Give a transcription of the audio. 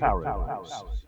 Powerhouse.